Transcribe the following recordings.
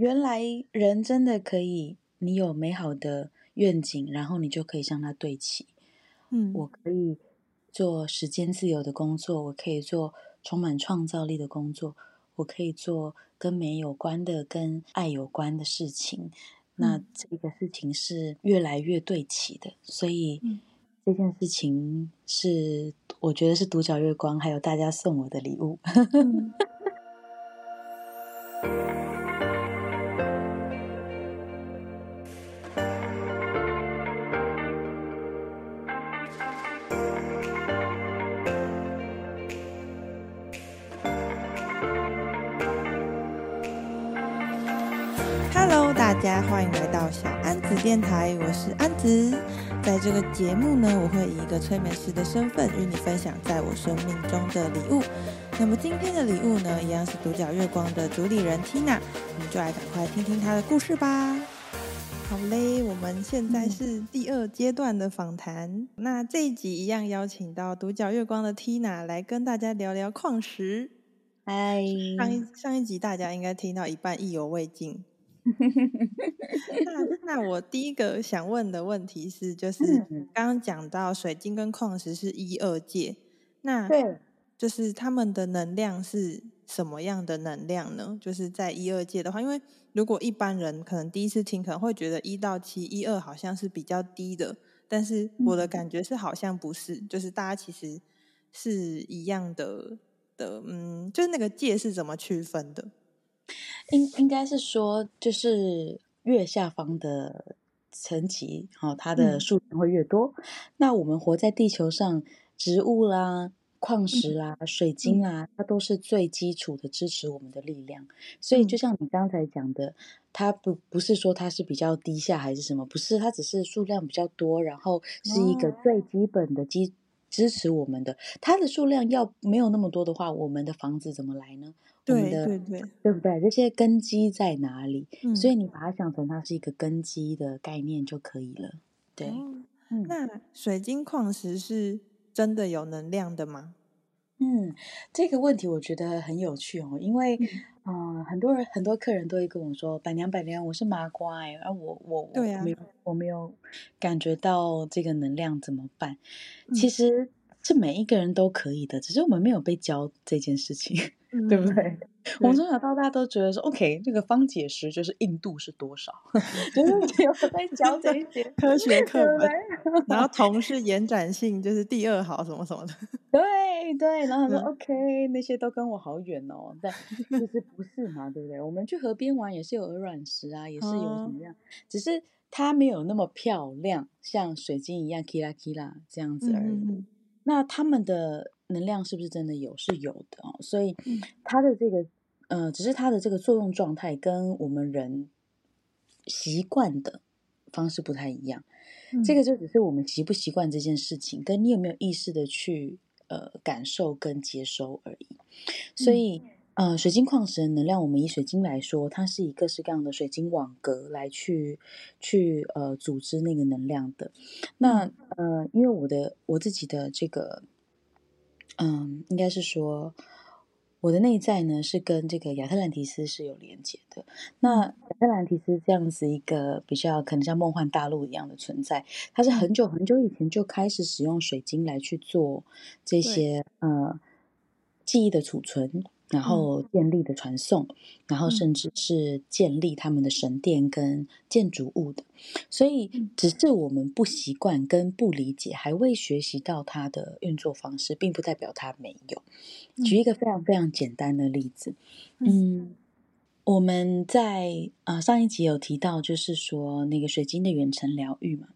原来人真的可以，你有美好的愿景，然后你就可以向它对齐。嗯，我可以做时间自由的工作，我可以做充满创造力的工作，我可以做跟美有关的、跟爱有关的事情。那这个事情是越来越对齐的，所以这件事情是我觉得是独角月光还有大家送我的礼物。嗯家欢迎来到小安子电台，我是安子。在这个节目呢，我会以一个催眠师的身份与你分享在我生命中的礼物。那么今天的礼物呢，一样是独角月光的主理人 Tina，我们就来赶快听听她的故事吧。好嘞，我们现在是第二阶段的访谈。嗯、那这一集一样邀请到独角月光的 Tina 来跟大家聊聊矿石。嗨，上一上一集大家应该听到一半意犹未尽。那那我第一个想问的问题是，就是刚刚讲到水晶跟矿石是一二界，那对，就是他们的能量是什么样的能量呢？就是在一二界的话，因为如果一般人可能第一次听，可能会觉得一到七一二好像是比较低的，但是我的感觉是好像不是，就是大家其实是一样的的，嗯，就是那个界是怎么区分的？应应该是说，就是越下方的层级，哦，它的数量会越多。嗯、那我们活在地球上，植物啦、矿石啦、水晶啦，它都是最基础的支持我们的力量。所以，就像你刚才讲的，它不不是说它是比较低下还是什么，不是，它只是数量比较多，然后是一个最基本的基支持我们的。它的数量要没有那么多的话，我们的房子怎么来呢？对对对，对不对？这些根基在哪里？嗯，所以你把它想成它是一个根基的概念就可以了。对，哦，那水晶矿石是真的有能量的吗？嗯，这个问题我觉得很有趣哦，因为嗯，呃，很多人很多客人都会跟我说：“板娘板娘，我是麻瓜哎，而我我我没有，我没有感觉到这个能量怎么办？”嗯，其实是每一个人都可以的，只是我们没有被教这件事情。对不对？嗯、我们从小到大都觉得说，OK，这个方解石就是硬度是多少，就是只有在教这些 科学课本，然后铜是延展性就是第二好什么什么的，对对，然后说 OK，那些都跟我好远哦，但其实不是嘛，对不对？我们去河边玩也是有鹅卵石啊，也是有什么样，哦、只是它没有那么漂亮，像水晶一样 kila kila 这样子而已。那他们的。能量是不是真的有？是有的哦，所以它的这个，呃，只是它的这个作用状态跟我们人习惯的方式不太一样。嗯、这个就只是我们习不习惯这件事情，跟你有没有意识的去呃感受跟接收而已。所以，呃，水晶矿石的能量，我们以水晶来说，它是以各式各样的水晶网格来去去呃组织那个能量的。那呃，因为我的我自己的这个。嗯，应该是说，我的内在呢是跟这个亚特兰提斯是有连接的。那亚特兰提斯这样子一个比较可能像梦幻大陆一样的存在，它是很久很久以前就开始使用水晶来去做这些呃记忆的储存。然后建立的传送，嗯、然后甚至是建立他们的神殿跟建筑物的，所以只是我们不习惯跟不理解，还未学习到它的运作方式，并不代表它没有。举一个非常非常简单的例子，嗯，嗯我们在啊、呃、上一集有提到，就是说那个水晶的远程疗愈嘛，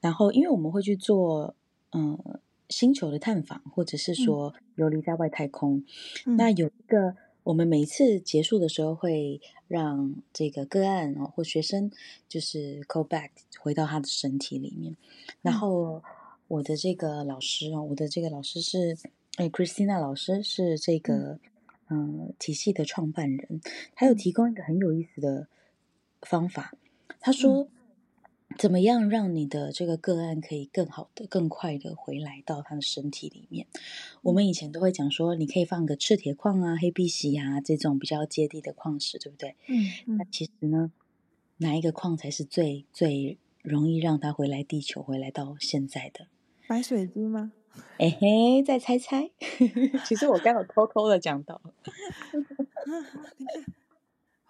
然后因为我们会去做嗯。呃星球的探访，或者是说游离在外太空，嗯、那有一个，我们每一次结束的时候，会让这个个案哦或学生，就是 call back 回到他的身体里面。然后我的这个老师哦，我的这个老师是哎 Christina 老师，是这个嗯、呃、体系的创办人，他有提供一个很有意思的方法。他说，怎么样让你的这个个案可以更好的、更快的回来到他的身体里面？我们以前都会讲说，你可以放个赤铁矿啊、黑碧玺啊这种比较接地的矿石，对不对？嗯，嗯，那其实呢，哪一个矿才是最最容易让他回来地球、回来到现在的？白水晶吗？哎嘿，再猜猜。其实我刚有偷偷的讲到。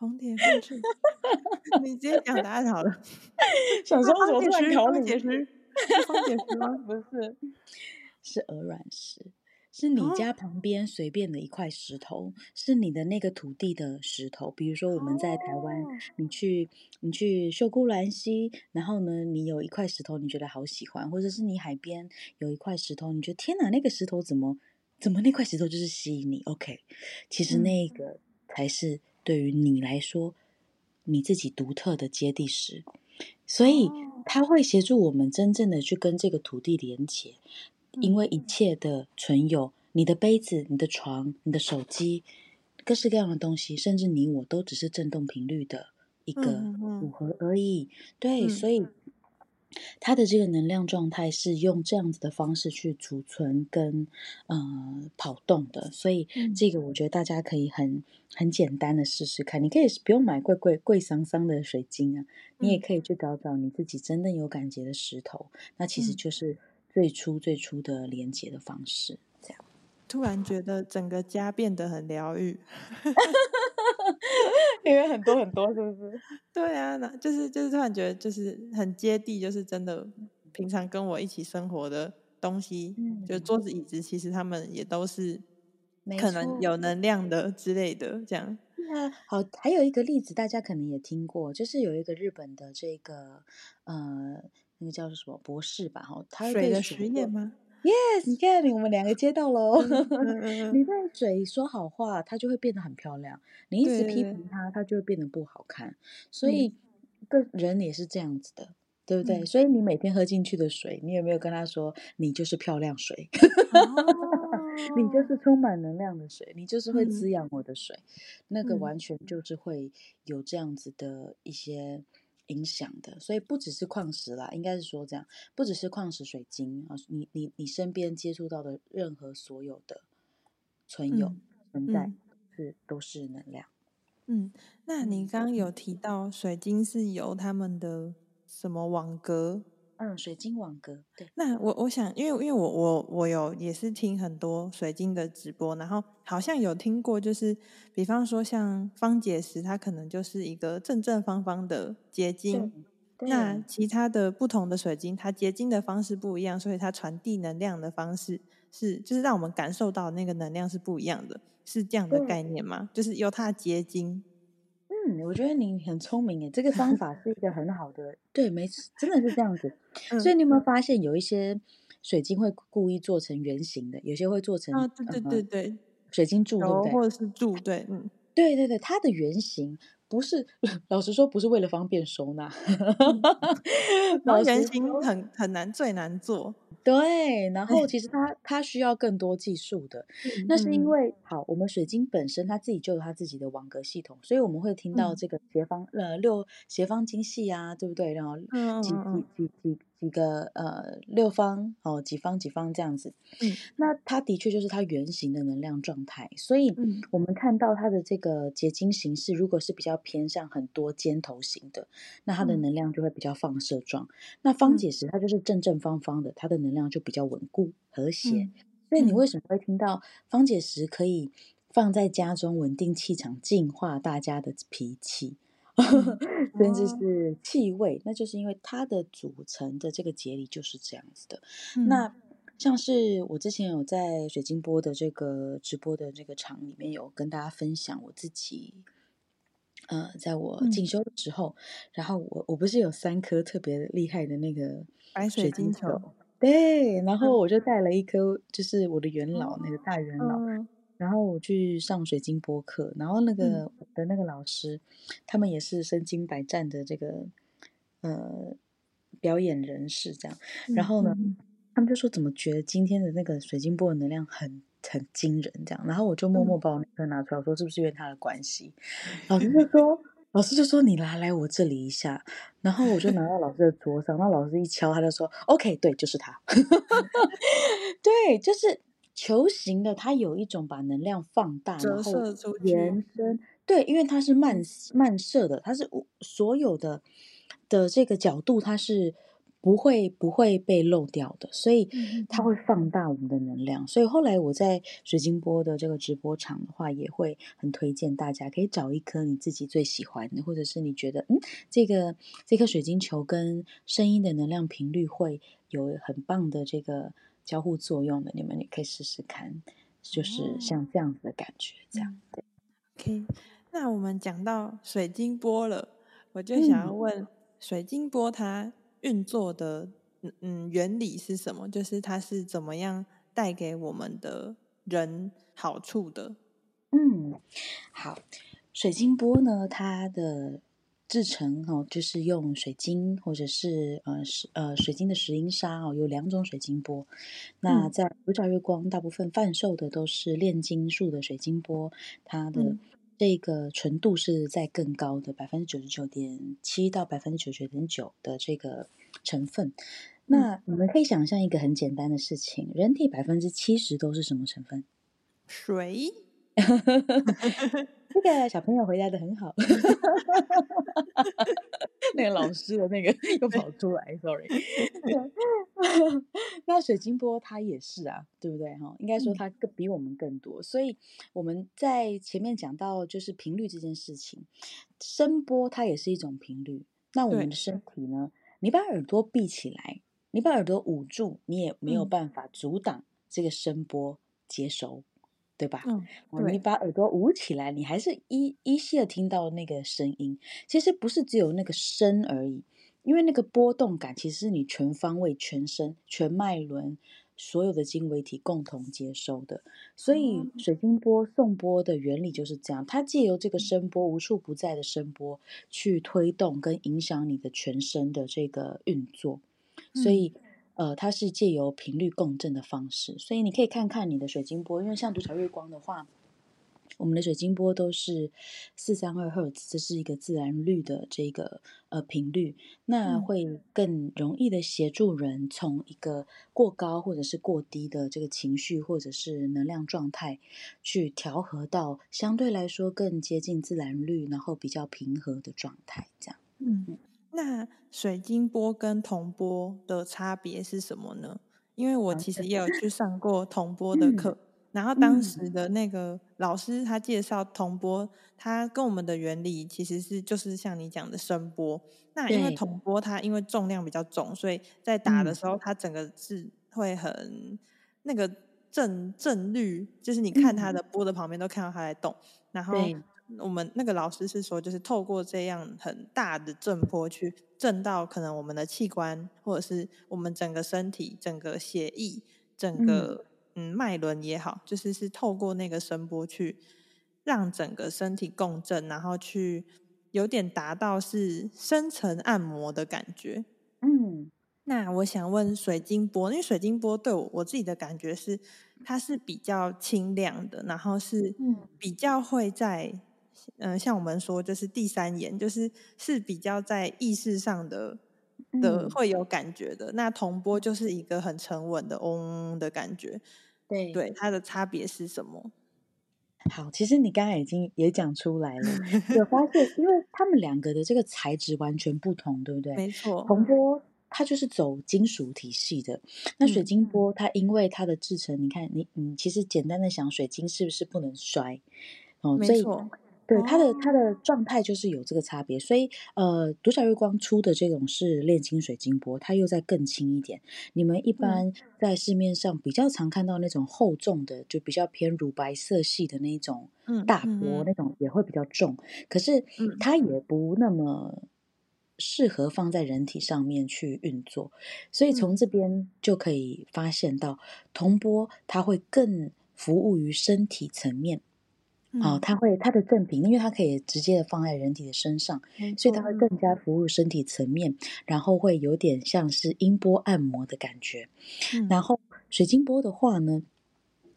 红铁你直接讲答案好了。想说什么？突然考你？方解石？不是，是鹅卵石，是你家旁边随便的一块石头，哦、是你的那个土地的石头。比如说我们在台湾，哦、你去你去秀姑峦溪，然后呢，你有一块石头，你觉得好喜欢，或者是你海边有一块石头，你觉得天哪，那个石头怎么怎么那块石头就是吸引你？OK，其实那个才是。对于你来说，你自己独特的接地石，所以它会协助我们真正的去跟这个土地连接。因为一切的存有，你的杯子、你的床、你的手机，各式各样的东西，甚至你我都只是振动频率的一个组合而已。对，所以。它的这个能量状态是用这样子的方式去储存跟呃跑动的，所以这个我觉得大家可以很很简单的试试看。你可以不用买贵贵贵桑桑的水晶啊，你也可以去找找你自己真正有感觉的石头，那其实就是最初最初的连接的方式。这样，突然觉得整个家变得很疗愈。因为很多很多，是不是？对啊，那就是就是突然觉得就是很接地，就是真的平常跟我一起生活的东西，嗯、就桌子椅子，其实他们也都是可能有能量的之类的，这样。那好，还有一个例子，大家可能也听过，就是有一个日本的这个呃，那个叫做什么博士吧，哈，他水的实验吗？Yes，你看，我们两个接到了哦。你对嘴说好话，它就会变得很漂亮；你一直批评它，它就会变得不好看。所以，个人也是这样子的，对不对？所以你每天喝进去的水，你有没有跟他说，你就是漂亮水？你就是充满能量的水，你就是会滋养我的水。那个完全就是会有这样子的一些。影响的，所以不只是矿石啦，应该是说这样，不只是矿石、水晶啊，你你你身边接触到的任何所有的存有、嗯、存在，嗯、是都是能量。嗯，那你刚刚有提到水晶是由他们的什么网格？嗯，水晶网格。对，那我我想，因为因为我我我有也是听很多水晶的直播，然后好像有听过，就是比方说像方解石，它可能就是一个正正方方的结晶。那其他的不同的水晶，它结晶的方式不一样，所以它传递能量的方式是，就是让我们感受到那个能量是不一样的，是这样的概念吗？就是由它结晶。嗯，我觉得你很聪明诶，这个方法是一个很好的，对，没错，真的是这样子。所以你有没有发现，有一些水晶会故意做成圆形的，有些会做成啊，对对对对，水晶柱，对不对？或者是柱，对，嗯，对对对，它的圆形不是，老实说，不是为了方便收纳，然后圆形很很难，最难做。对，然后其实 它它需要更多技术的，那是因为好，我们水晶本身它自己就有它自己的网格系统，所以我们会听到这个斜方呃六斜方晶系啊，对不对？然后几几几几几个呃六方哦，几方几方这样子，嗯，那它的确就是它圆形的能量状态，所以我们看到它的这个结晶形式，如果是比较偏向很多尖头型的，那它的能量就会比较放射状。那方解石它就是正正方方的，它的能量就比较稳固和谐，嗯、所以你为什么会听到方解石可以放在家中稳定气场、净化大家的脾气，嗯、甚至是气味？那就是因为它的组成的这个节理就是这样子的。嗯、那像是我之前有在水晶波的这个直播的这个场里面有跟大家分享我自己，呃，在我进修的时候，嗯、然后我我不是有三颗特别厉害的那个白水晶球。对，然后我就带了一颗，就是我的元老、嗯、那个大元老，嗯、然后我去上水晶播课，然后那个、的那个老师，他们也是身经百战的这个呃表演人士，这样，然后呢，嗯、他们就说怎么觉得今天的那个水晶波的能量很很惊人，这样，然后我就默默把我那颗拿出来，我说是不是因为他的关系？嗯、老师就 说。老师就说：“你拿来我这里一下。”然后我就拿到老师的桌上，然后老师一敲，他就说：“OK，对，就是他。” 对，就是球形的，它有一种把能量放大，然后延伸。对，因为它是慢慢射的，它是所有的的这个角度，它是。不会不会被漏掉的，所以它会放大我们的能量。所以后来我在水晶波的这个直播场的话，也会很推荐大家可以找一颗你自己最喜欢的，或者是你觉得嗯，这个这颗水晶球跟声音的能量频率会有很棒的这个交互作用的，你们也可以试试看，就是像这样子的感觉，这样对。OK，那我们讲到水晶波了，我就想要问水晶波它。运作的嗯原理是什么？就是它是怎么样带给我们的人好处的？嗯，好，水晶波呢，它的制成哦，就是用水晶或者是呃石呃水晶的石英砂哦，有两种水晶波。那在五角月光，大部分贩售的都是炼金术的水晶波，它的。嗯这个纯度是在更高的百分之九十九点七到百分之九十九点九的这个成分。那你们可以想象一个很简单的事情：人体百分之七十都是什么成分？水。这个小朋友回答的很好。那个老师的那个 又跑出来，sorry。那水晶波它也是啊，对不对哈？应该说它更比我们更多。所以我们在前面讲到就是频率这件事情，声波它也是一种频率。那我们的身体呢？你把耳朵闭起来，你把耳朵捂住，你也没有办法阻挡这个声波接收。对吧？嗯，你把耳朵捂起来，你还是依依稀的听到那个声音。其实不是只有那个声而已，因为那个波动感其实是你全方位、全身、全脉轮所有的经纬体共同接收的。所以水晶波、送波的原理就是这样，它借由这个声波，无处不在的声波，去推动跟影响你的全身的这个运作。所以。嗯呃，它是借由频率共振的方式，所以你可以看看你的水晶波，因为像独角月光的话，我们的水晶波都是四三二赫兹，这是一个自然律的这个呃频率，那会更容易的协助人从一个过高或者是过低的这个情绪或者是能量状态，去调和到相对来说更接近自然律，然后比较平和的状态，这样。嗯。那水晶波跟铜波的差别是什么呢？因为我其实也有去上过铜波的课，然后当时的那个老师他介绍铜波，它跟我们的原理其实是就是像你讲的声波。那因为铜波它因为重量比较重，所以在打的时候它整个是会很那个震震率，就是你看它的波的旁边都看到它在动，然后。我们那个老师是说，就是透过这样很大的震波去震到可能我们的器官，或者是我们整个身体、整个血液、整个嗯脉轮也好，就是是透过那个声波去让整个身体共振，然后去有点达到是深层按摩的感觉。嗯，那我想问水晶波，因为水晶波对我我自己的感觉是，它是比较清亮的，然后是比较会在。嗯，像我们说，就是第三眼，就是是比较在意识上的的会有感觉的。嗯、那铜波就是一个很沉稳的嗡的感觉。对对，它的差别是什么？好，其实你刚才已经也讲出来了，有发现，因为他们两个的这个材质完全不同，对不对？没错，铜波它就是走金属体系的，那水晶波它因为它的制成，嗯、你看，你你其实简单的想，水晶是不是不能摔？哦，没错。对，它的它的状态就是有这个差别，所以呃，独角月光出的这种是炼金水晶波，它又再更轻一点。你们一般在市面上比较常看到那种厚重的，就比较偏乳白色系的那种大钵，那种也会比较重，可是它也不那么适合放在人体上面去运作。所以从这边就可以发现到，铜波它会更服务于身体层面。哦，它会它的正品，因为它可以直接的放在人体的身上，嗯、所以它会更加服务身体层面，然后会有点像是音波按摩的感觉。嗯、然后水晶波的话呢，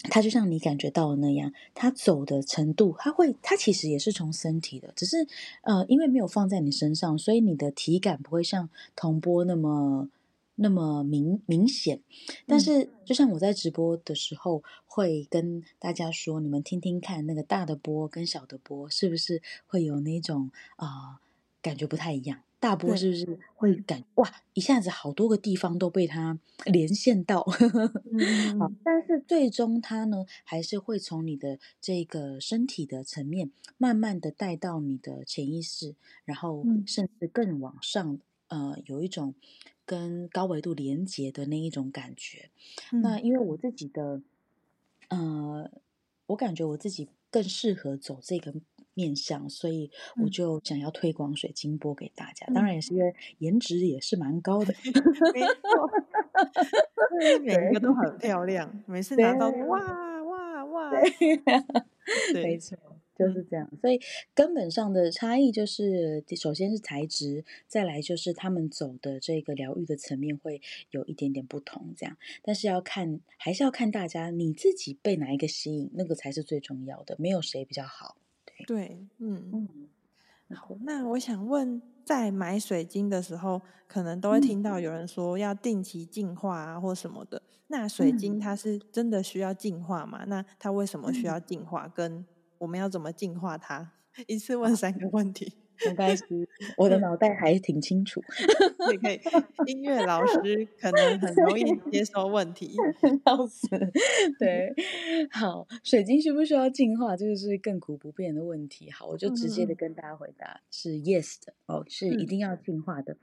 它就像你感觉到的那样，它走的程度，它会，它其实也是从身体的，只是呃，因为没有放在你身上，所以你的体感不会像铜波那么那么明明显。但是，就像我在直播的时候会跟大家说，你们听听看，那个大的波跟小的波是不是会有那种啊、呃、感觉不太一样？大波是不是会感哇，一下子好多个地方都被它连线到？但是最终它呢，还是会从你的这个身体的层面，慢慢的带到你的潜意识，然后甚至更往上，呃，有一种跟高维度连接的那一种感觉。嗯、那因为我自己的，呃，我感觉我自己更适合走这个。面相，所以我就想要推广水晶波给大家。嗯、当然也是因为颜值也是蛮高的，没错，每一个都很。漂亮，每次拿到哇哇哇，对。没错，就是这样。所以根本上的差异就是，首先是材质，再来就是他们走的这个疗愈的层面会有一点点不同，这样。但是要看，还是要看大家你自己被哪一个吸引，那个才是最重要的，没有谁比较好。对，嗯嗯，好，那我想问，在买水晶的时候，可能都会听到有人说要定期净化啊，或什么的。那水晶它是真的需要净化吗？那它为什么需要净化？跟我们要怎么净化它？一次问三个问题。没关系，我的脑袋还挺清楚。可以可以，音乐老师可能很容易接收问题，笑死。对，好，水晶需不需要净化？这个是亘古不变的问题。好，我就直接的跟大家回答是 yes 的哦，是一定要净化的。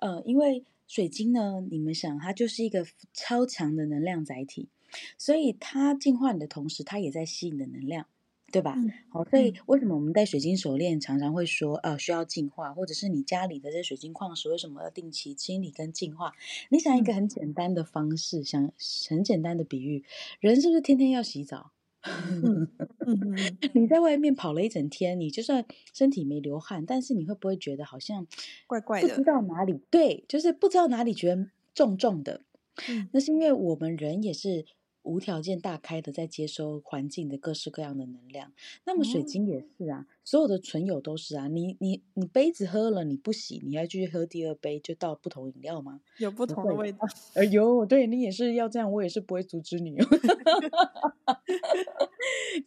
嗯、呃，因为水晶呢，你们想，它就是一个超强的能量载体，所以它净化你的同时，它也在吸你的能量。对吧？嗯、好，所以为什么我们戴水晶手链常常会说，呃，需要净化，或者是你家里的这水晶矿石为什么要定期清理跟净化？你想一个很简单的方式，想很简单的比喻，人是不是天天要洗澡？嗯嗯、你在外面跑了一整天，你就算身体没流汗，但是你会不会觉得好像怪怪的？不知道哪里对，就是不知道哪里觉得重重的。嗯、那是因为我们人也是。无条件大开的在接收环境的各式各样的能量，那么水晶也是啊，嗯、所有的存有都是啊。你你你杯子喝了你不洗，你要继续喝第二杯，就倒不同饮料吗？有不同的味道。哎呦，对你也是要这样，我也是不会阻止你。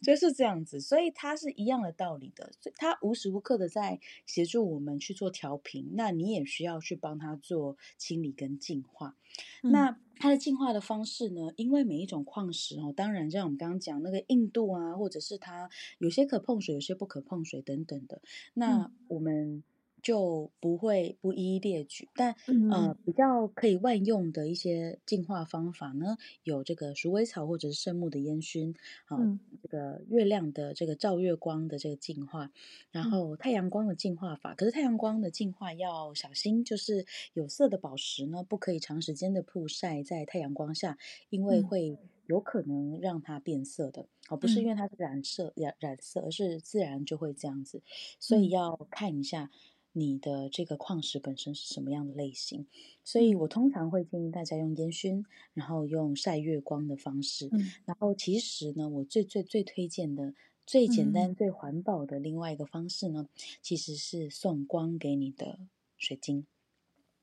就是这样子，所以它是一样的道理的。所以它无时无刻的在协助我们去做调频，那你也需要去帮它做清理跟净化。嗯、那它的净化的方式呢？因为每一种矿石哦，当然像我们刚刚讲那个硬度啊，或者是它有些可碰水，有些不可碰水等等的。那我们就不会不一一列举，但、嗯、呃，比较可以万用的一些净化方法呢，有这个鼠尾草或者是圣木的烟熏，啊、呃，嗯、这个月亮的这个照月光的这个净化，然后太阳光的净化法。可是太阳光的净化要小心，就是有色的宝石呢，不可以长时间的曝晒在太阳光下，因为会有可能让它变色的。哦，不是因为它是染色染染色，而是自然就会这样子，所以要看一下。你的这个矿石本身是什么样的类型？所以我通常会建议大家用烟熏，然后用晒月光的方式。嗯、然后其实呢，我最最最推荐的、最简单、最环保的另外一个方式呢，嗯、其实是送光给你的水晶。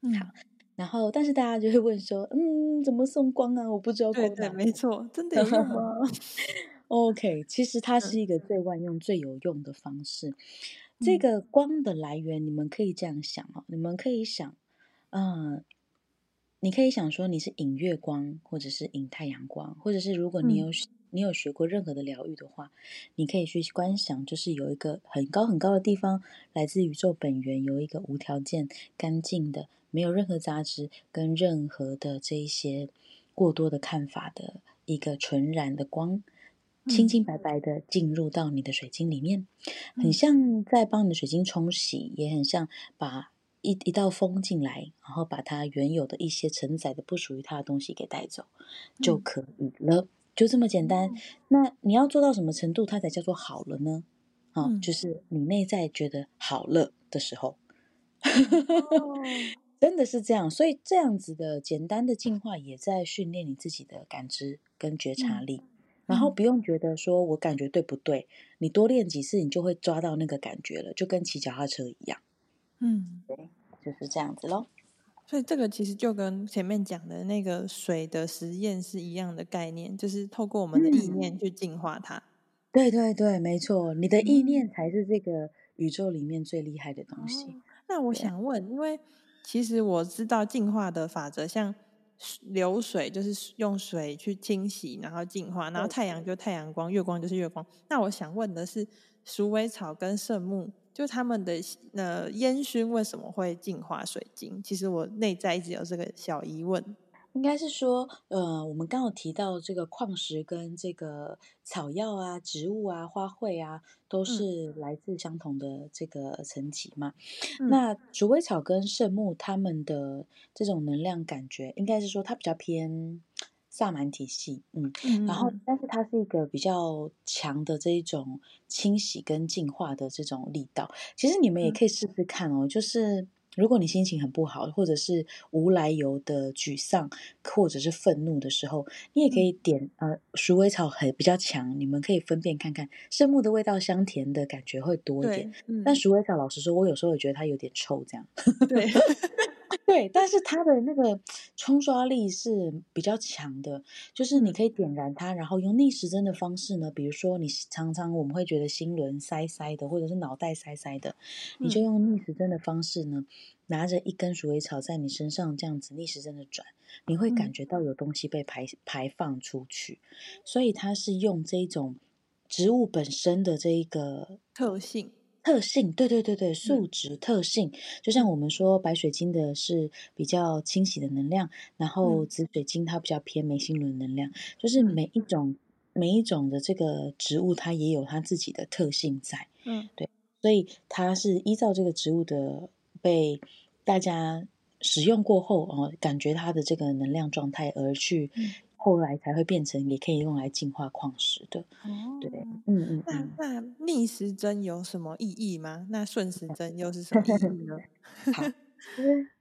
嗯、好，然后但是大家就会问说，嗯，怎么送光啊？我不知道光。对对，没错，真的有用吗？OK，其实它 是一个最万用、嗯、最有用的方式。这个光的来源，你们可以这样想哦，你们可以想，嗯，你可以想说你是引月光，或者是引太阳光，或者是如果你有你有学过任何的疗愈的话，你可以去观想，就是有一个很高很高的地方，来自宇宙本源，有一个无条件、干净的，没有任何杂质跟任何的这一些过多的看法的一个纯然的光。清清白白的进入到你的水晶里面，很像在帮你的水晶冲洗，也很像把一一道风进来，然后把它原有的一些承载的不属于它的东西给带走就可以了，就这么简单。那你要做到什么程度，它才叫做好了呢？啊，就是你内在觉得好了的时候，真的是这样。所以这样子的简单的进化，也在训练你自己的感知跟觉察力。然后不用觉得说我感觉对不对，你多练几次，你就会抓到那个感觉了，就跟骑脚踏车一样。嗯，对，就是这样子喽。所以这个其实就跟前面讲的那个水的实验是一样的概念，就是透过我们的意念去净化它。嗯、对对对，没错，你的意念才是这个宇宙里面最厉害的东西。哦、那我想问，因为其实我知道净化的法则，像流水就是用水去清洗，然后净化，然后太阳就太阳光，月光就是月光。那我想问的是，鼠尾草跟圣木。就他们的呃烟熏为什么会净化水晶？其实我内在一直有这个小疑问。应该是说，呃，我们刚刚有提到这个矿石跟这个草药啊、植物啊、花卉啊，都是来自相同的这个层级嘛。嗯、那鼠尾草跟圣木，它们的这种能量感觉，应该是说它比较偏。萨满体系，嗯，然后，但是它是一个比较强的这一种清洗跟净化的这种力道。其实你们也可以试试看哦，就是如果你心情很不好，或者是无来由的沮丧，或者是愤怒的时候，你也可以点呃鼠尾草，很比较强，你们可以分辨看看，圣木的味道香甜的感觉会多一点，嗯、但鼠尾草老实说，我有时候也觉得它有点臭，这样。对。对，但是它的那个冲刷力是比较强的，就是你可以点燃它，然后用逆时针的方式呢，比如说你常常我们会觉得心轮塞塞的，或者是脑袋塞塞的，你就用逆时针的方式呢，拿着一根鼠尾草在你身上这样子逆时针的转，你会感觉到有东西被排排放出去，所以它是用这种植物本身的这一个特性。特性，对对对对，数值特性，嗯、就像我们说白水晶的是比较清洗的能量，然后紫水晶它比较偏眉心轮能量，就是每一种每一种的这个植物，它也有它自己的特性在，嗯，对，所以它是依照这个植物的被大家使用过后哦，感觉它的这个能量状态而去。嗯后来才会变成也可以用来净化矿石的，哦、对，嗯嗯，那那逆时针有什么意义吗？那顺时针又是什么意义呢？好，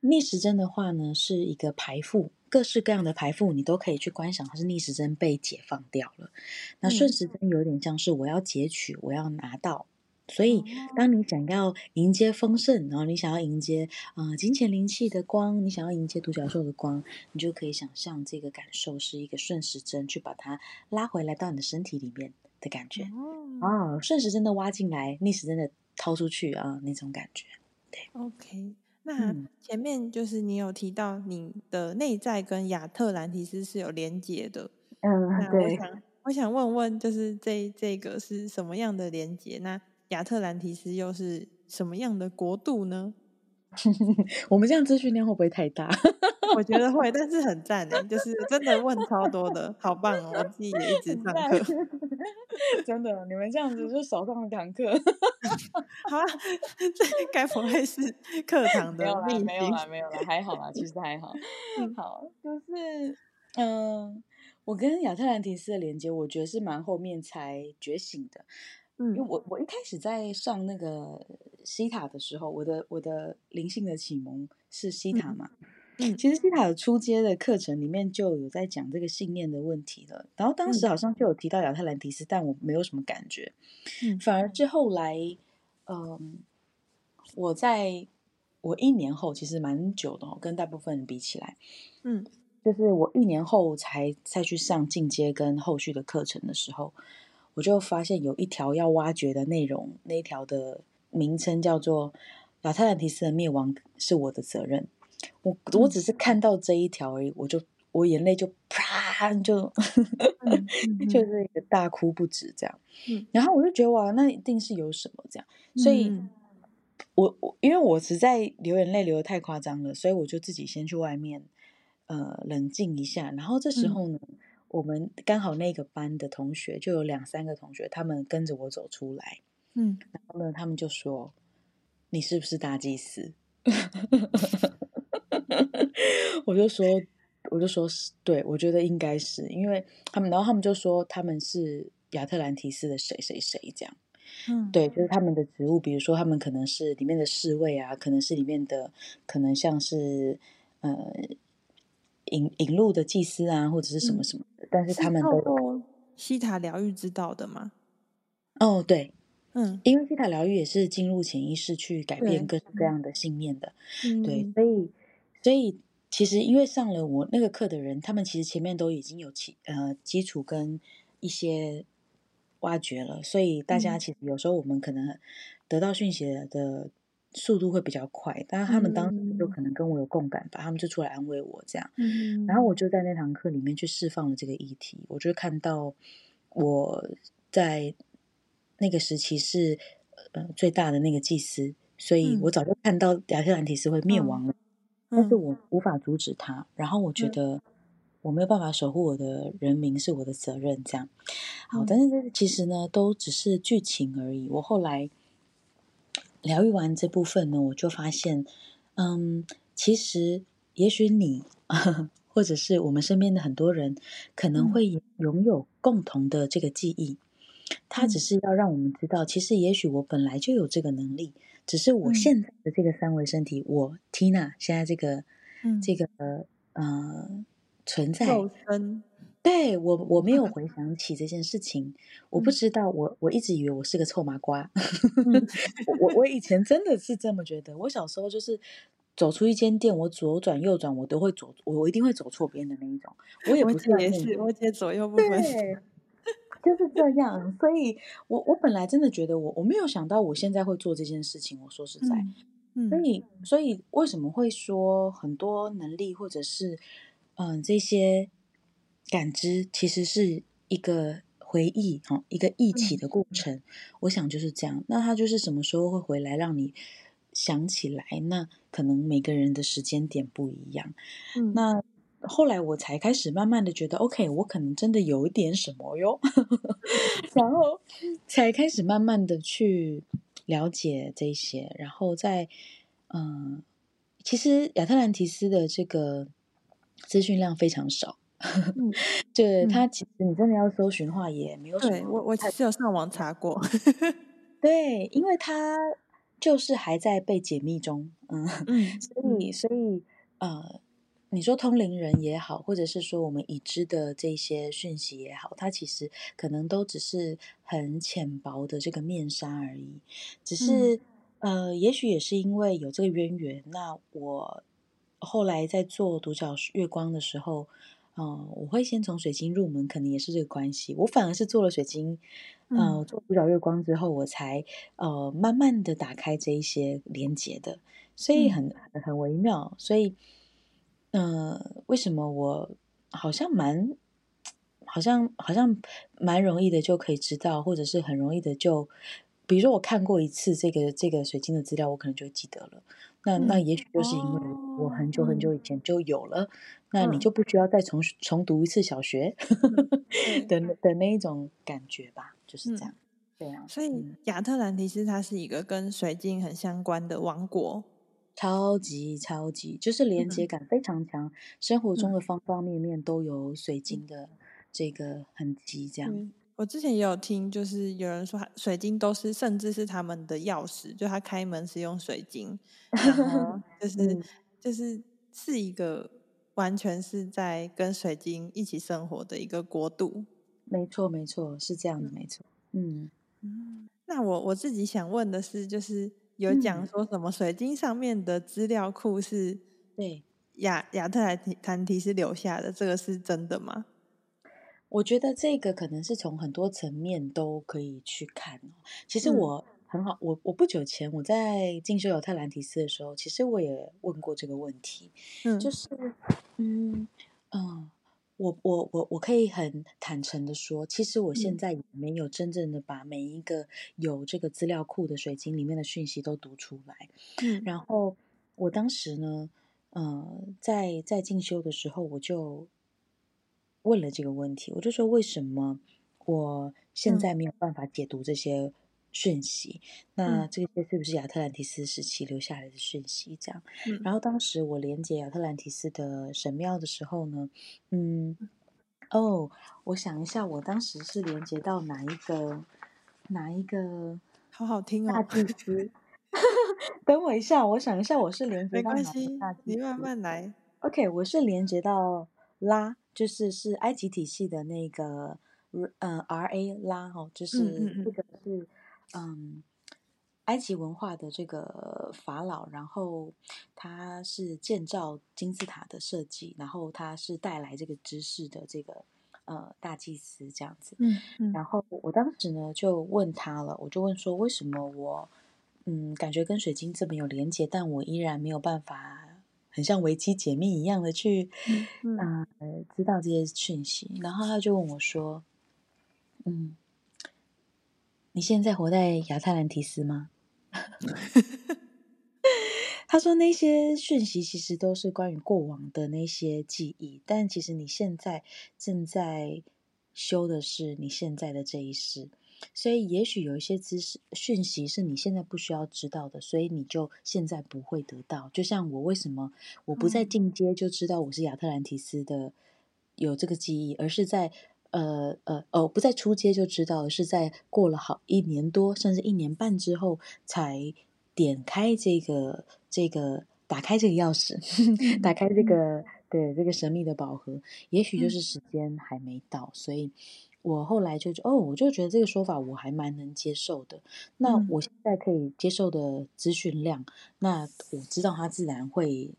逆时针的话呢，是一个排富，各式各样的排富你都可以去观赏，它是逆时针被解放掉了。那顺时针有点像是我要截取，我要拿到。所以，当你想要迎接丰盛，然后你想要迎接啊、呃、金钱灵气的光，你想要迎接独角兽的光，你就可以想象这个感受是一个顺时针去把它拉回来到你的身体里面的感觉。哦，哦，顺时针的挖进来，逆时针的掏出去啊，那种感觉。对，OK。那前面就是你有提到你的内在跟亚特兰提斯是有连接的。嗯，对。我想，我想问问，就是这这个是什么样的连接？那亚特兰提斯又是什么样的国度呢？我们这样资讯量会不会太大？我觉得会，但是很赞的，就是真的问超多的，好棒哦！我自己也一直上课，真的，你们这样子就少上一堂课。好啊，这该不会是课堂的秘密？没有啦，没有啦，还好啦，其实还好。好，就是嗯，我跟亚特兰提斯的连接，我觉得是蛮后面才觉醒的。嗯，因为我我一开始在上那个西塔的时候，我的我的灵性的启蒙是西塔嘛。嗯，嗯其实西塔的初阶的课程里面就有在讲这个信念的问题了。然后当时好像就有提到亚特兰提斯，嗯、但我没有什么感觉。嗯，反而是后来，嗯、呃，我在我一年后，其实蛮久的哦，跟大部分人比起来，嗯，就是我一年后才再去上进阶跟后续的课程的时候。我就发现有一条要挖掘的内容，那一条的名称叫做亚特兰提斯的灭亡是我的责任。我我只是看到这一条而已，我就我眼泪就啪就 就是一个大哭不止这样。然后我就觉得哇，那一定是有什么这样。所以我我因为我实在流眼泪流的太夸张了，所以我就自己先去外面呃冷静一下。然后这时候呢。我们刚好那个班的同学就有两三个同学，他们跟着我走出来，嗯，然后呢，他们就说：“你是不是大祭司？” 我就说：“我就说是，对，我觉得应该是，因为他们，然后他们就说他们是亚特兰提斯的谁谁谁这样，嗯，对，就是他们的职务，比如说他们可能是里面的侍卫啊，可能是里面的，可能像是呃。”引引路的祭司啊，或者是什么什么，嗯、但是他们都西塔疗愈知道的吗？哦，对，嗯，因为西塔疗愈也是进入潜意识去改变各式各样的信念的，嗯、对，所以，所以其实因为上了我那个课的人，他们其实前面都已经有基呃基础跟一些挖掘了，所以大家其实有时候我们可能得到讯息的速度会比较快，但是他们当时就可能跟我有共感吧，嗯、他们就出来安慰我这样，嗯，然后我就在那堂课里面去释放了这个议题，我就看到我在。那个时期是呃最大的那个祭司，所以我早就看到亚特兰提斯会灭亡了，嗯、但是我无法阻止他。然后我觉得我没有办法守护我的人民是我的责任，这样。好，但是其实呢，都只是剧情而已。我后来疗愈完这部分呢，我就发现，嗯，其实也许你 或者是我们身边的很多人，可能会拥有共同的这个记忆。他只是要让我们知道，其实也许我本来就有这个能力，只是我现在的这个三维身体，我 Tina 现在这个这个呃存在，对我我没有回 想起这件事情，我不知道，我我一直以为我是个臭麻瓜，我我以前真的是这么觉得，我小时候就是走出一间店，我左转右转我都会走，我一定会走错边的那一种，我也不是也是，我姐左右不分。就是这样，所以我我本来真的觉得我我没有想到我现在会做这件事情。我说实在，嗯，嗯，所以所以为什么会说很多能力或者是嗯、呃、这些感知，其实是一个回忆哈，一个忆起的过程。嗯、我想就是这样。那他就是什么时候会回来让你想起来？那可能每个人的时间点不一样。嗯，那。后来我才开始慢慢的觉得，OK，我可能真的有一点什么哟，然后才开始慢慢的去了解这些，然后在嗯，其实亚特兰提斯的这个资讯量非常少，嗯，对，他其实你真的要搜寻的话也没有什么，对，我我其实有上网查过，对，因为他就是还在被解密中，嗯，嗯，所以所以呃。你说通灵人也好，或者是说我们已知的这些讯息也好，它其实可能都只是很浅薄的这个面纱而已。只是，嗯、呃，也许也是因为有这个渊源，那我后来在做独角月光的时候，嗯、呃，我会先从水晶入门，可能也是这个关系。我反而是做了水晶，呃，做主角月光之后，我才呃慢慢的打开这一些连接的，所以很很微妙，所以。嗯、呃，为什么我好像蛮，好像好像蛮容易的就可以知道，或者是很容易的就，比如说我看过一次这个这个水晶的资料，我可能就会记得了。那、嗯、那也许就是因为我很久很久以前就有了，嗯、那你就不需要再重重读一次小学 的的那一种感觉吧，就是这样。对啊、嗯，所以亚特兰蒂斯它是一个跟水晶很相关的王国。超级超级，就是连接感非常强，嗯、生活中的方方面面都有水晶的这个痕迹。这样、嗯，我之前也有听，就是有人说，水晶都是，甚至是他们的钥匙，就他开门是用水晶，然后就是、嗯、就是是一个完全是在跟水晶一起生活的一个国度。没错，没错，是这样的，没错。嗯嗯，那我我自己想问的是，就是。有讲说什么水晶上面的资料库是对亚亚特兰提斯留下的，这个是真的吗？我觉得这个可能是从很多层面都可以去看。其实我很好，我我不久前我在进修亚特兰提斯的时候，其实我也问过这个问题，嗯，就是嗯嗯。我我我我可以很坦诚的说，其实我现在也没有真正的把每一个有这个资料库的水晶里面的讯息都读出来。嗯，然后我当时呢，呃，在在进修的时候，我就问了这个问题，我就说，为什么我现在没有办法解读这些？讯息，那这些是不是亚特兰蒂斯时期留下来的讯息？这样，嗯、然后当时我连接亚特兰蒂斯的神庙的时候呢，嗯，哦，我想一下，我当时是连接到哪一个？哪一个？好好听哦，大祭司。等我一下，我想一下，我是连接到哪个大祭司？你慢慢来。OK，我是连接到拉，就是是埃及体系的那个。呃 R A 拉哈，就是这个是嗯埃及文化的这个法老，然后他是建造金字塔的设计，然后他是带来这个知识的这个呃大祭司这样子。嗯嗯，然后我当时呢就问他了，我就问说为什么我嗯感觉跟水晶这么有连接，但我依然没有办法。很像维基解密一样的去，嗯呃，知道这些讯息。然后他就问我说：“嗯，你现在活在亚特兰提斯吗？” 他说：“那些讯息其实都是关于过往的那些记忆，但其实你现在正在修的是你现在的这一世。”所以，也许有一些知识讯息是你现在不需要知道的，所以你就现在不会得到。就像我为什么我不在进阶就知道我是亚特兰提斯的有这个记忆，而是在呃呃哦不在初阶就知道，而是在过了好一年多甚至一年半之后才点开这个这个打开这个钥匙，打开这个对这个神秘的宝盒，也许就是时间还没到，所以。我后来就哦，我就觉得这个说法我还蛮能接受的。那我现在可以接受的资讯量，嗯、那我知道它自然会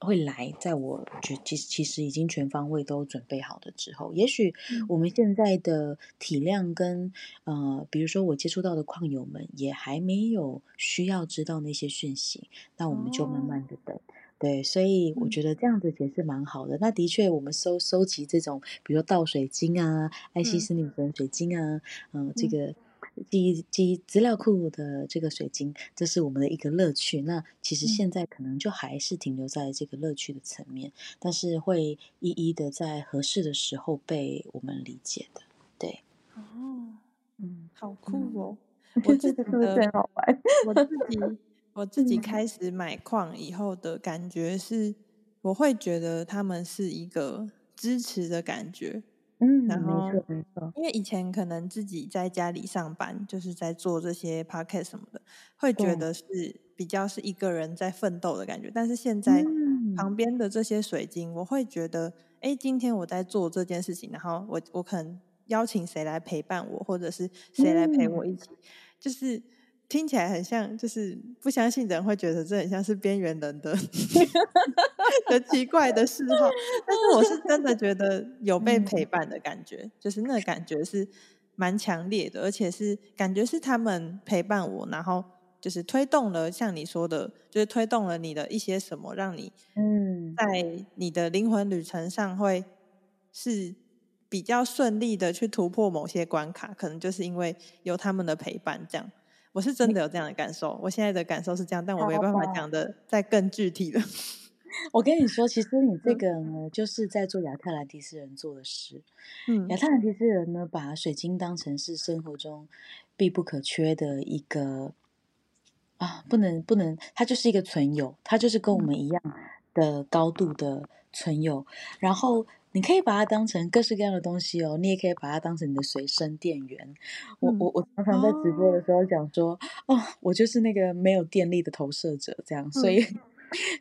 会来，在我觉其实其实已经全方位都准备好的之后，也许我们现在的体量跟呃，比如说我接触到的矿友们也还没有需要知道那些讯息，那我们就慢慢的等。哦对，所以我觉得这样子解释蛮好的。嗯、那的确，我们收收集这种，比如说倒水晶啊、爱西斯女神水晶啊，嗯，呃、这个记忆记忆资料库的这个水晶，这是我们的一个乐趣。那其实现在可能就还是停留在这个乐趣的层面，嗯、但是会一一的在合适的时候被我们理解的。对，哦，嗯，好酷哦！嗯、我自 己的真好玩，我自己。我自己开始买矿以后的感觉是，我会觉得他们是一个支持的感觉，嗯，然后因为以前可能自己在家里上班，就是在做这些 podcast 什么的，会觉得是比较是一个人在奋斗的感觉。但是现在旁边的这些水晶，我会觉得，哎，今天我在做这件事情，然后我我可能邀请谁来陪伴我，或者是谁来陪我一起，就是。听起来很像，就是不相信的人会觉得这很像是边缘人的 的奇怪的嗜好，但是我是真的觉得有被陪伴的感觉，就是那个感觉是蛮强烈的，而且是感觉是他们陪伴我，然后就是推动了像你说的，就是推动了你的一些什么，让你嗯在你的灵魂旅程上会是比较顺利的去突破某些关卡，可能就是因为有他们的陪伴这样。我是真的有这样的感受，我现在的感受是这样，但我没办法讲的再更具体的。我跟你说，其实你这个呢，就是在做亚特兰蒂斯人做的事。嗯，亚特兰蒂斯人呢，把水晶当成是生活中必不可缺的一个啊，不能不能，它就是一个存有，它就是跟我们一样的高度的存有，然后。你可以把它当成各式各样的东西哦，你也可以把它当成你的随身电源。我我我常常在直播的时候讲说，哦，我就是那个没有电力的投射者，这样，所以。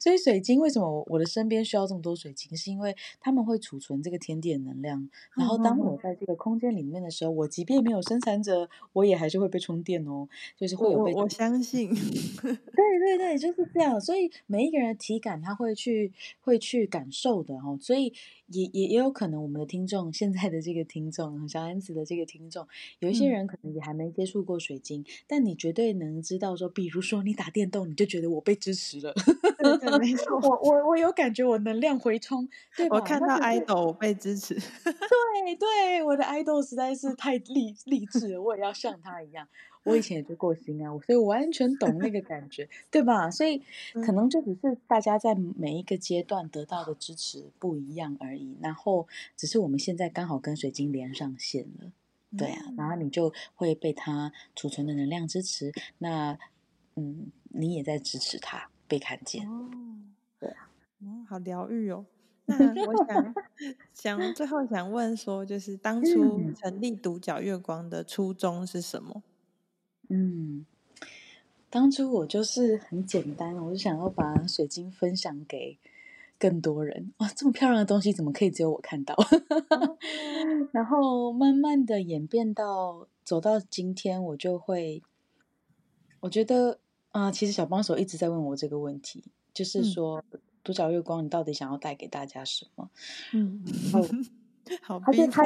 所以水晶为什么我的身边需要这么多水晶？是因为他们会储存这个天地的能量。然后当我在这个空间里面的时候，我即便没有生产者，我也还是会被充电哦。就是会有被我，我相信，对对 对，就是这样。所以每一个人的体感他会去会去感受的哦。所以也也也有可能我们的听众现在的这个听众小安子的这个听众，有一些人可能也还没接触过水晶，嗯、但你绝对能知道说，比如说你打电动，你就觉得我被支持了。对对，没 错，我我我有感觉，我能量回充。对，我看到 idol 被支持。对对，我的 idol 实在是太励励志了，我也要像他一样。我以前也做过星啊，所以我完全懂那个感觉，对吧？所以可能就只是大家在每一个阶段得到的支持不一样而已。然后只是我们现在刚好跟水晶连上线了，对啊，然后你就会被它储存的能量支持。那嗯，你也在支持他。被看见哦，对啊，嗯，好疗愈哦。那 我想想最后想问说，就是当初成立独角月光的初衷是什么？嗯，当初我就是很简单，我就想要把水晶分享给更多人。哇，这么漂亮的东西怎么可以只有我看到？然后慢慢的演变到走到今天，我就会，我觉得啊、呃，其实小帮手一直在问我这个问题，就是说，嗯、独角月光，你到底想要带给大家什么？嗯，然后好逼迫，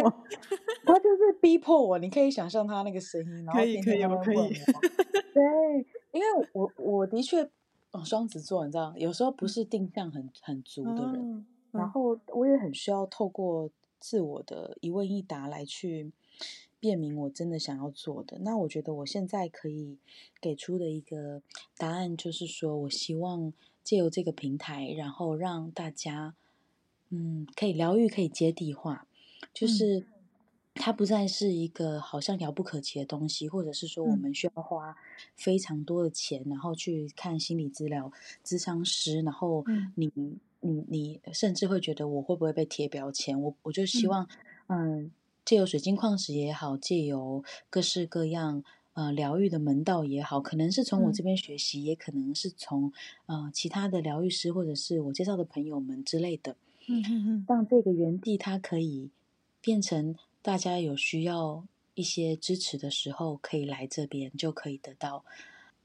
他就是逼迫我。你可以想象他那个声音，然后天天问我，可以可以对，因为我我的确。哦，双子座，你知道，有时候不是定向很很足的人，然后我也很需要透过自我的一问一答来去辨明我真的想要做的。那我觉得我现在可以给出的一个答案就是说，我希望借由这个平台，然后让大家，嗯，可以疗愈，可以接地化，就是。嗯它不再是一个好像遥不可及的东西，或者是说我们需要花非常多的钱，嗯、然后去看心理治疗、咨商师，然后你、嗯、你你甚至会觉得我会不会被贴标签？我我就希望，嗯，借、嗯、由水晶矿石也好，借由各式各样呃疗愈的门道也好，可能是从我这边学习，嗯、也可能是从呃其他的疗愈师或者是我介绍的朋友们之类的，嗯嗯嗯，让这个园地它可以变成。大家有需要一些支持的时候，可以来这边，就可以得到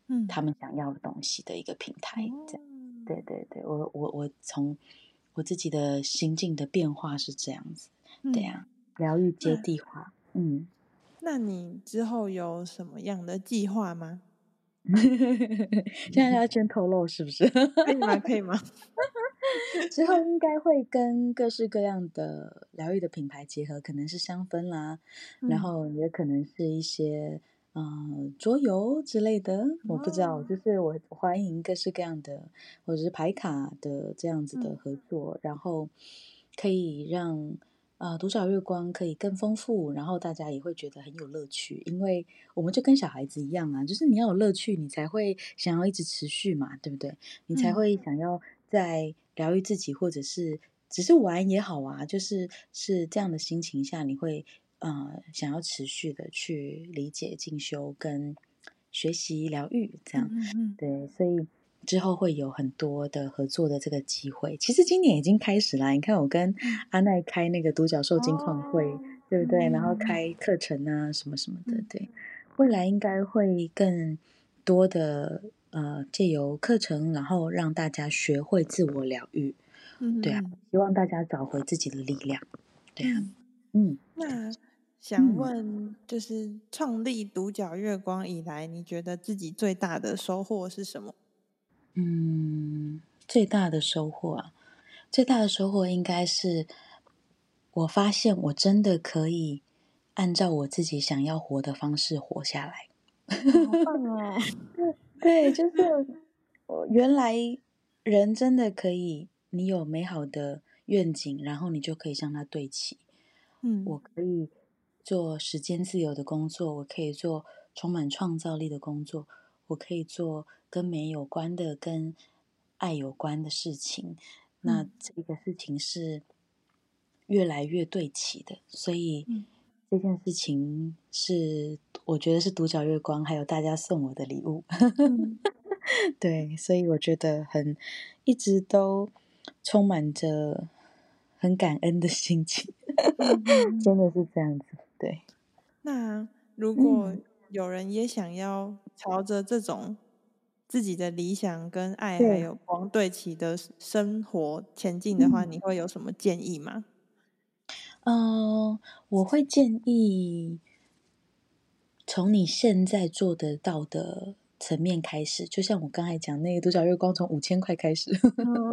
嗯他们想要的东西的一个平台。嗯、这样，对对对，我我我从我自己的心境的变化是这样子，嗯、对呀、啊，疗愈接地化。那嗯，那你之后有什么样的计划吗？现在要先透露是不是？可以吗？可以吗？之后应该会跟各式各样的疗愈的品牌结合，可能是香氛啦，嗯、然后也可能是一些嗯、呃、桌游之类的，我不知道。哦、就是我欢迎各式各样的，或者是牌卡的这样子的合作，嗯、然后可以让呃独角月光可以更丰富，然后大家也会觉得很有乐趣，因为我们就跟小孩子一样啊，就是你要有乐趣，你才会想要一直持续嘛，对不对？你才会想要在。疗愈自己，或者是只是玩也好啊，就是是这样的心情下，你会呃想要持续的去理解、进修跟学习疗愈，这样，嗯嗯对，所以之后会有很多的合作的这个机会。其实今年已经开始了，你看我跟阿奈开那个独角兽金矿会，哦、对不对？然后开课程啊，什么什么的，对，未来应该会更多的。呃，借由课程，然后让大家学会自我疗愈，嗯，对啊，希望大家找回自己的力量，对啊，嗯，那想问，就是创立独角月光以来，你觉得自己最大的收获是什么？嗯，最大的收获啊，最大的收获应该是，我发现我真的可以按照我自己想要活的方式活下来，好棒哦！对，就是我原来人真的可以，你有美好的愿景，然后你就可以向它对齐。嗯，我可以做时间自由的工作，我可以做充满创造力的工作，我可以做跟美有关的、跟爱有关的事情。那这个事情是越来越对齐的，所以。嗯这件事情是我觉得是独角月光，还有大家送我的礼物，嗯、对，所以我觉得很一直都充满着很感恩的心情，嗯、真的是这样子。对，那如果有人也想要朝着这种自己的理想跟爱还有光对齐的生活前进的话，嗯、你会有什么建议吗？嗯、呃，我会建议从你现在做得到的层面开始，就像我刚才讲那个独角月光，从五千块开始。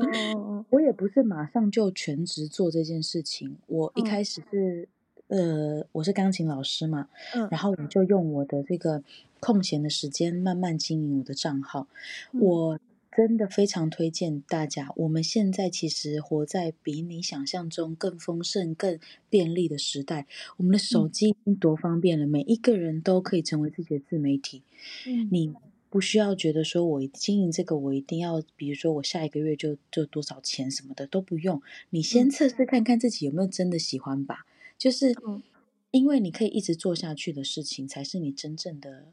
我也不是马上就全职做这件事情，我一开始是、嗯、呃，我是钢琴老师嘛，嗯、然后我就用我的这个空闲的时间慢慢经营我的账号，嗯、我。真的非常推荐大家。我们现在其实活在比你想象中更丰盛、更便利的时代。我们的手机已经多方便了，嗯、每一个人都可以成为自己的自媒体。嗯，你不需要觉得说我经营这个，我一定要，比如说我下一个月就就多少钱什么的都不用。你先测试看看自己有没有真的喜欢吧。就是因为你可以一直做下去的事情，才是你真正的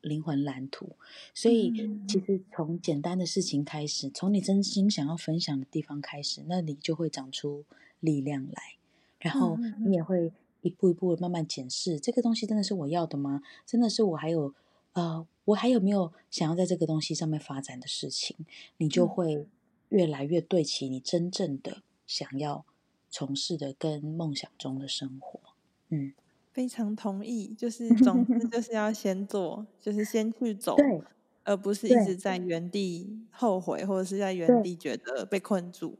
灵魂蓝图。所以，其实从简单的事情开始，从你真心想要分享的地方开始，那你就会长出力量来。然后，你也会一步一步的慢慢检视，这个东西真的是我要的吗？真的是我还有呃，我还有没有想要在这个东西上面发展的事情？你就会越来越对齐你真正的想要从事的跟梦想中的生活。嗯。非常同意，就是 总之就是要先做，就是先去走，而不是一直在原地后悔，或者是在原地觉得被困住。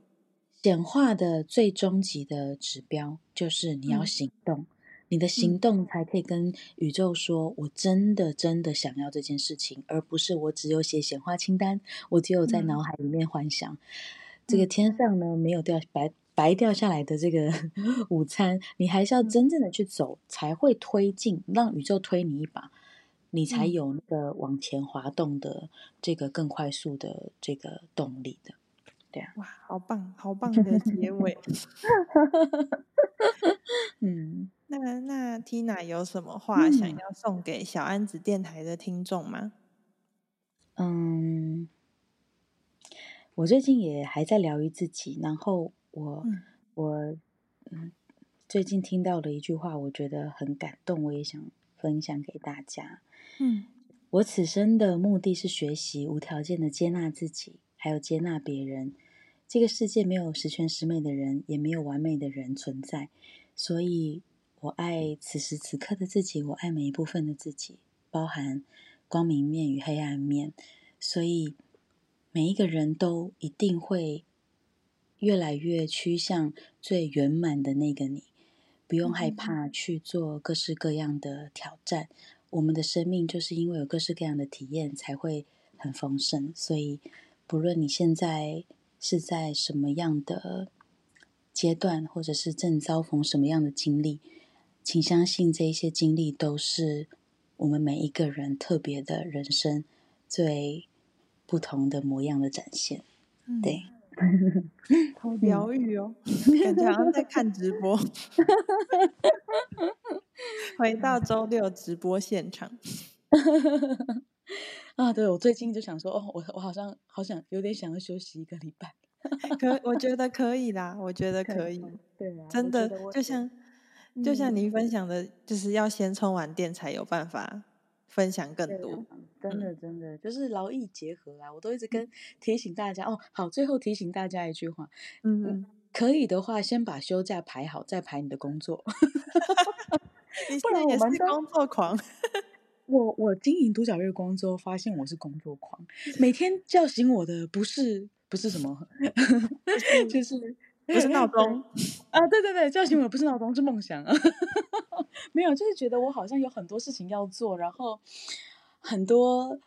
显化的最终极的指标就是你要行动，嗯、你的行动才可以跟宇宙说：“我真的真的想要这件事情，而不是我只有写显化清单，我只有在脑海里面幻想，嗯、这个天上呢没有掉白。”白掉下来的这个 午餐，你还是要真正的去走，才会推进，让宇宙推你一把，你才有那个往前滑动的这个更快速的这个动力的。对啊，哇，好棒，好棒的结尾。嗯，那那 Tina 有什么话想要送给小安子电台的听众吗？嗯，我最近也还在疗愈自己，然后。我我嗯，最近听到了一句话，我觉得很感动，我也想分享给大家。嗯，我此生的目的是学习无条件的接纳自己，还有接纳别人。这个世界没有十全十美的人，也没有完美的人存在。所以，我爱此时此刻的自己，我爱每一部分的自己，包含光明面与黑暗面。所以，每一个人都一定会。越来越趋向最圆满的那个你，不用害怕去做各式各样的挑战。我们的生命就是因为有各式各样的体验，才会很丰盛。所以，不论你现在是在什么样的阶段，或者是正遭逢什么样的经历，请相信这一些经历都是我们每一个人特别的人生最不同的模样的展现。对。好疗愈哦，感觉好像在看直播。回到周六直播现场。啊，对，我最近就想说，哦，我我好像好想有点想要休息一个礼拜。可我觉得可以啦，我觉得可以。对啊，真的就像就像您分享的，就是要先充完电才有办法。分享更多，真的真的、嗯、就是劳逸结合啊！我都一直跟提醒大家哦，好，最后提醒大家一句话，嗯嗯，可以的话，先把休假排好，再排你的工作。不然也是工作狂。我我经营独角月光之后，发现我是工作狂，每天叫醒我的不是不是什么，就是。不是闹钟啊，对对对，叫醒我不是闹钟，是梦想啊。没有，就是觉得我好像有很多事情要做，然后很多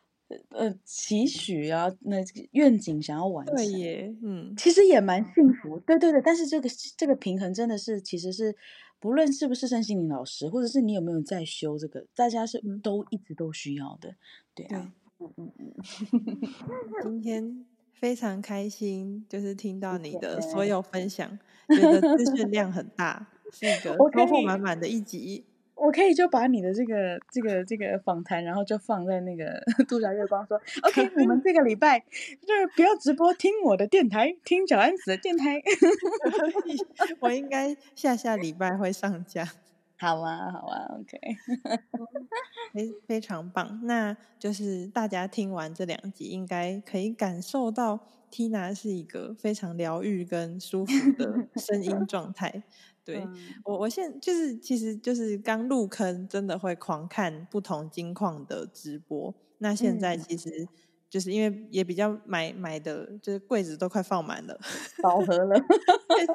呃期许啊，那愿景想要完成。对耶，嗯，其实也蛮幸福。对对对，但是这个这个平衡真的是，其实是不论是不是身心灵老师，或者是你有没有在修这个，大家是都一直都需要的。对啊，嗯嗯嗯，今天。非常开心，就是听到你的所有分享，觉得资讯量很大，是一个收获满满的一集。我可以就把你的这个这个这个访谈，然后就放在那个 度假月光说，OK，我们这个礼拜就是不要直播，听我的电台，听小安子的电台。我应该下下礼拜会上架。好啊，好啊，OK，非非常棒。那就是大家听完这两集，应该可以感受到 Tina 是一个非常疗愈跟舒服的声音状态。对、嗯、我，我现就是其实就是刚入坑，真的会狂看不同金矿的直播。那现在其实就是因为也比较买买的，就是柜子都快放满了，饱和了，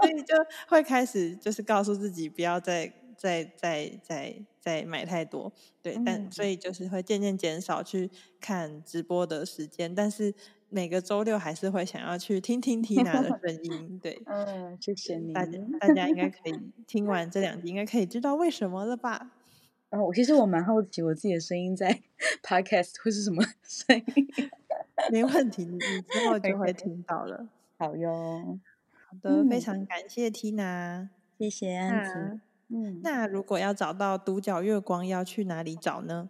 所以就 会开始就是告诉自己不要再。再再再再买太多，对，嗯、但所以就是会渐渐减少去看直播的时间，但是每个周六还是会想要去听听 Tina 的声音，对，嗯，谢谢你，大家大家应该可以 听完这两集，应该可以知道为什么了吧？哦，我其实我蛮好奇，我自己的声音在 Podcast 会是什么声音？没问题，你你之后就会听到了。好哟，好的，嗯、非常感谢 Tina，谢谢安子。嗯，那如果要找到独角月光，要去哪里找呢？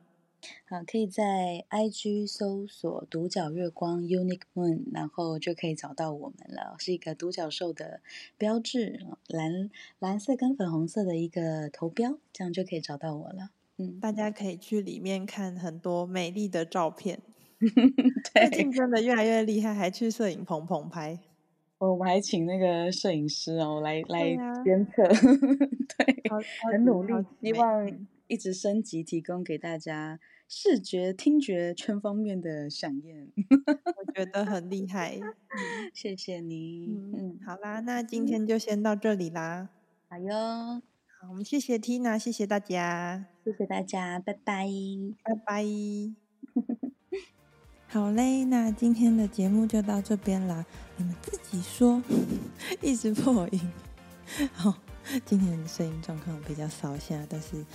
好，可以在 IG 搜索“独角月光 ”（Unique Moon），然后就可以找到我们了。是一个独角兽的标志，蓝蓝色跟粉红色的一个头标，这样就可以找到我了。嗯，大家可以去里面看很多美丽的照片。对，最近真的越来越厉害，还去摄影棚棚拍。我们还请那个摄影师哦来来监测，对，很努力，希望一直升级，提供给大家视觉、听觉全方面的饗宴。我觉得很厉害，谢谢你。嗯，好啦，那今天就先到这里啦。好哟，好，我们谢谢 Tina，谢谢大家，谢谢大家，拜拜，拜拜。好嘞，那今天的节目就到这边啦。你们自己说，一直破音。好，今天的声音状况比较扫一下，但是就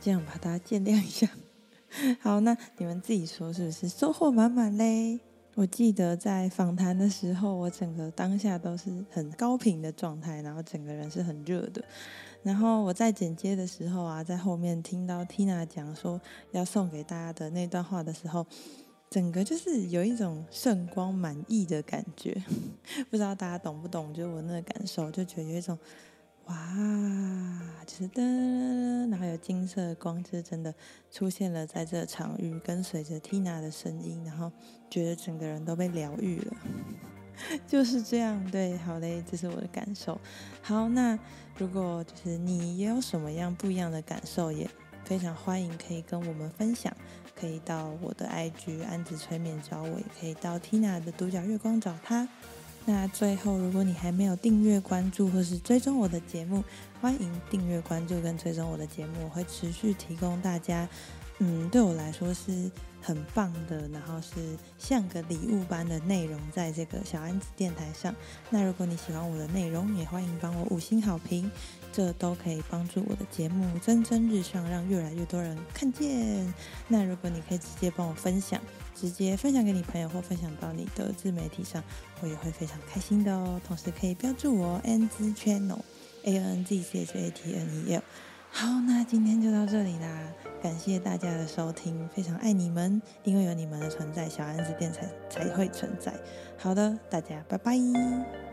这样吧，大家见谅一下。好，那你们自己说是不是收获满满嘞？我记得在访谈的时候，我整个当下都是很高频的状态，然后整个人是很热的。然后我在剪接的时候啊，在后面听到 Tina 讲说要送给大家的那段话的时候。整个就是有一种圣光满溢的感觉，不知道大家懂不懂？就我那个感受，就觉得有一种哇，就是噔，然后有金色的光，就是真的出现了在这场域，跟随着 Tina 的声音，然后觉得整个人都被疗愈了，就是这样。对，好嘞，这是我的感受。好，那如果就是你也有什么样不一样的感受，也非常欢迎可以跟我们分享。可以到我的 IG 安子催眠找我，也可以到 Tina 的独角月光找她。那最后，如果你还没有订阅关注或是追踪我的节目，欢迎订阅关注跟追踪我的节目，我会持续提供大家，嗯，对我来说是很棒的，然后是像个礼物般的内容，在这个小安子电台上。那如果你喜欢我的内容，也欢迎帮我五星好评。这都可以帮助我的节目蒸蒸日上，让越来越多人看见。那如果你可以直接帮我分享，直接分享给你朋友或分享到你的自媒体上，我也会非常开心的哦。同时可以标注我 Anz Channel A N Z C H A T N E L。好，那今天就到这里啦，感谢大家的收听，非常爱你们，因为有你们的存在，小安子电台才会存在。好的，大家拜拜。